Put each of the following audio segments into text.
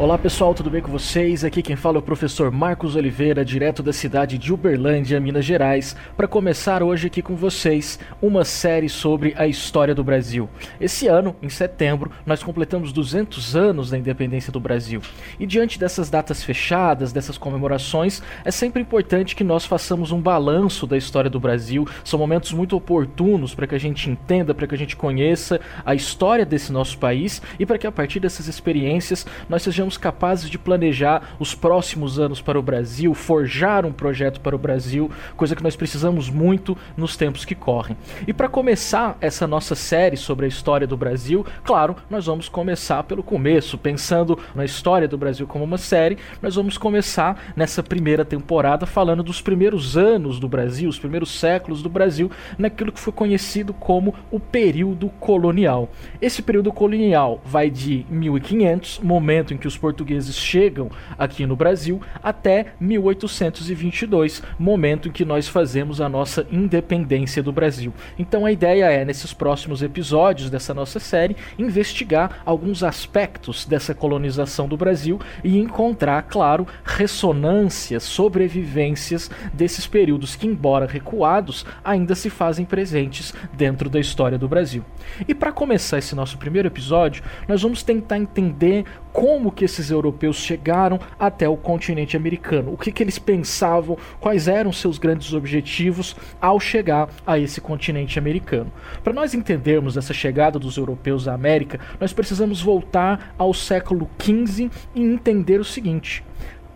Olá pessoal, tudo bem com vocês? Aqui quem fala é o professor Marcos Oliveira, direto da cidade de Uberlândia, Minas Gerais, para começar hoje aqui com vocês uma série sobre a história do Brasil. Esse ano, em setembro, nós completamos 200 anos da independência do Brasil. E diante dessas datas fechadas, dessas comemorações, é sempre importante que nós façamos um balanço da história do Brasil. São momentos muito oportunos para que a gente entenda, para que a gente conheça a história desse nosso país e para que a partir dessas experiências nós sejamos sejamos capazes de planejar os próximos anos para o Brasil, forjar um projeto para o Brasil, coisa que nós precisamos muito nos tempos que correm. E para começar essa nossa série sobre a história do Brasil, claro, nós vamos começar pelo começo, pensando na história do Brasil como uma série, nós vamos começar nessa primeira temporada falando dos primeiros anos do Brasil, os primeiros séculos do Brasil, naquilo que foi conhecido como o período colonial. Esse período colonial vai de 1500, momento em que os portugueses chegam aqui no Brasil até 1822, momento em que nós fazemos a nossa independência do Brasil. Então a ideia é, nesses próximos episódios dessa nossa série, investigar alguns aspectos dessa colonização do Brasil e encontrar, claro, ressonâncias, sobrevivências desses períodos que, embora recuados, ainda se fazem presentes dentro da história do Brasil. E para começar esse nosso primeiro episódio, nós vamos tentar entender como que esses europeus chegaram até o continente americano, o que, que eles pensavam, quais eram seus grandes objetivos ao chegar a esse continente americano. Para nós entendermos essa chegada dos europeus à América, nós precisamos voltar ao século XV e entender o seguinte: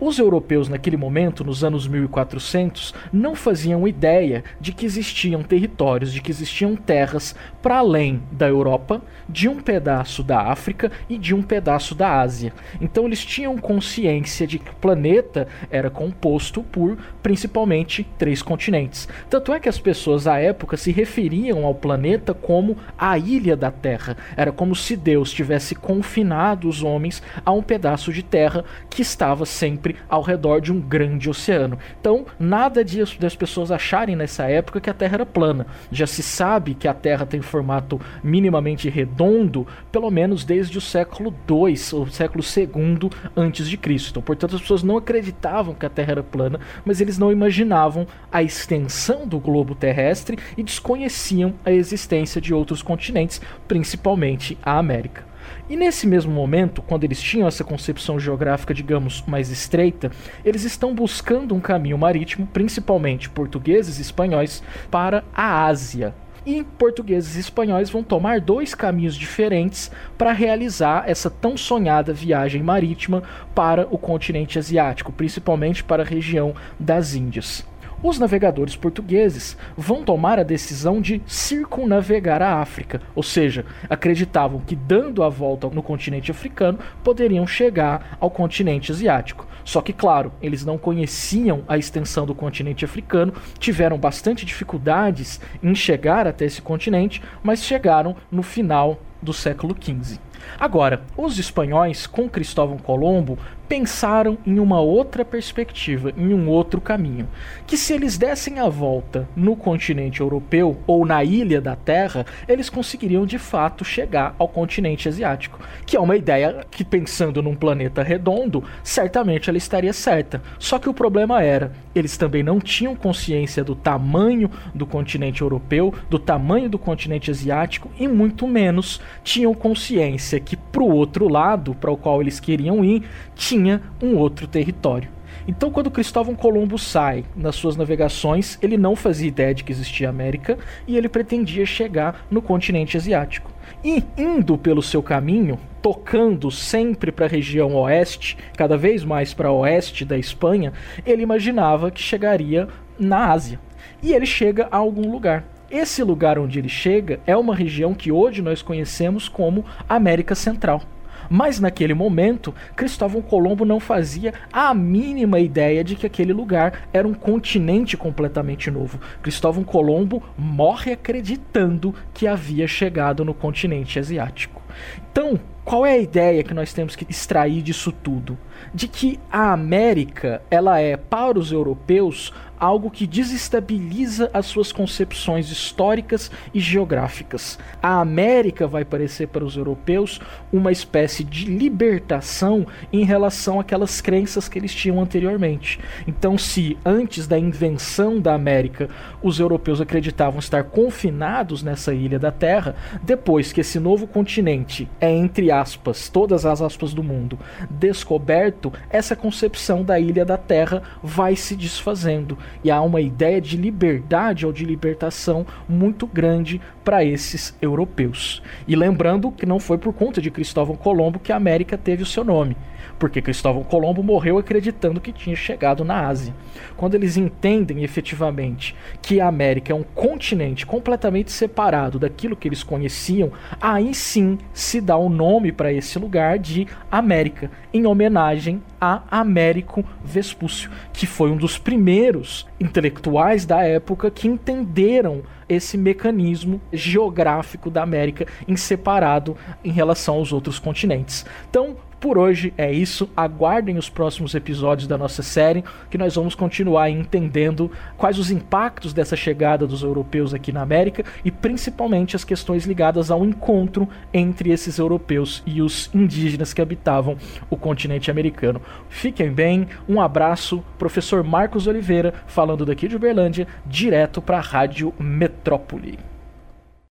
os europeus naquele momento, nos anos 1400, não faziam ideia de que existiam territórios, de que existiam terras para além da Europa, de um pedaço da África e de um pedaço da Ásia. Então eles tinham consciência de que o planeta era composto por principalmente três continentes. Tanto é que as pessoas à época se referiam ao planeta como a ilha da Terra. Era como se Deus tivesse confinado os homens a um pedaço de terra que estava sempre sempre ao redor de um grande oceano. Então, nada disso das pessoas acharem nessa época que a Terra era plana. Já se sabe que a Terra tem formato minimamente redondo, pelo menos desde o século II, ou século II antes de Cristo. Então, portanto, as pessoas não acreditavam que a Terra era plana, mas eles não imaginavam a extensão do globo terrestre e desconheciam a existência de outros continentes, principalmente a América. E nesse mesmo momento, quando eles tinham essa concepção geográfica, digamos, mais estreita, eles estão buscando um caminho marítimo, principalmente portugueses e espanhóis, para a Ásia. E portugueses e espanhóis vão tomar dois caminhos diferentes para realizar essa tão sonhada viagem marítima para o continente asiático, principalmente para a região das Índias os navegadores portugueses vão tomar a decisão de circunnavegar a África, ou seja, acreditavam que dando a volta no continente africano poderiam chegar ao continente asiático. Só que, claro, eles não conheciam a extensão do continente africano, tiveram bastante dificuldades em chegar até esse continente, mas chegaram no final do século XV. Agora, os espanhóis, com Cristóvão Colombo, pensaram em uma outra perspectiva, em um outro caminho. Que se eles dessem a volta no continente europeu ou na ilha da Terra, eles conseguiriam de fato chegar ao continente asiático. Que é uma ideia que, pensando num planeta redondo, certamente ela estaria certa. Só que o problema era, eles também não tinham consciência do tamanho do continente europeu, do tamanho do continente asiático e muito menos tinham consciência que para o outro lado, para o qual eles queriam ir, tinha um outro território. Então, quando Cristóvão Colombo sai nas suas navegações, ele não fazia ideia de que existia América e ele pretendia chegar no continente asiático. E indo pelo seu caminho, tocando sempre para a região oeste, cada vez mais para oeste da Espanha, ele imaginava que chegaria na Ásia. E ele chega a algum lugar. Esse lugar onde ele chega é uma região que hoje nós conhecemos como América Central. Mas naquele momento, Cristóvão Colombo não fazia a mínima ideia de que aquele lugar era um continente completamente novo. Cristóvão Colombo morre acreditando que havia chegado no continente asiático. Então, qual é a ideia que nós temos que extrair disso tudo? De que a América, ela é para os europeus algo que desestabiliza as suas concepções históricas e geográficas. A América vai parecer para os europeus uma espécie de libertação em relação àquelas crenças que eles tinham anteriormente. Então, se antes da invenção da América os europeus acreditavam estar confinados nessa ilha da Terra, depois que esse novo continente é, entre aspas, todas as aspas do mundo, descoberto, essa concepção da ilha da Terra vai se desfazendo e há uma ideia de liberdade ou de libertação muito grande para esses europeus. E lembrando que não foi por conta de Cristóvão Colombo que a América teve o seu nome porque Cristóvão Colombo morreu acreditando que tinha chegado na Ásia. Quando eles entendem efetivamente que a América é um continente completamente separado daquilo que eles conheciam, aí sim se dá o nome para esse lugar de América, em homenagem a Américo Vespúcio, que foi um dos primeiros intelectuais da época que entenderam esse mecanismo geográfico da América em separado em relação aos outros continentes. Então, por hoje é isso. Aguardem os próximos episódios da nossa série, que nós vamos continuar entendendo quais os impactos dessa chegada dos europeus aqui na América e principalmente as questões ligadas ao encontro entre esses europeus e os indígenas que habitavam o continente americano. Fiquem bem, um abraço, professor Marcos Oliveira, falando daqui de Uberlândia, direto para a Rádio Metrópole.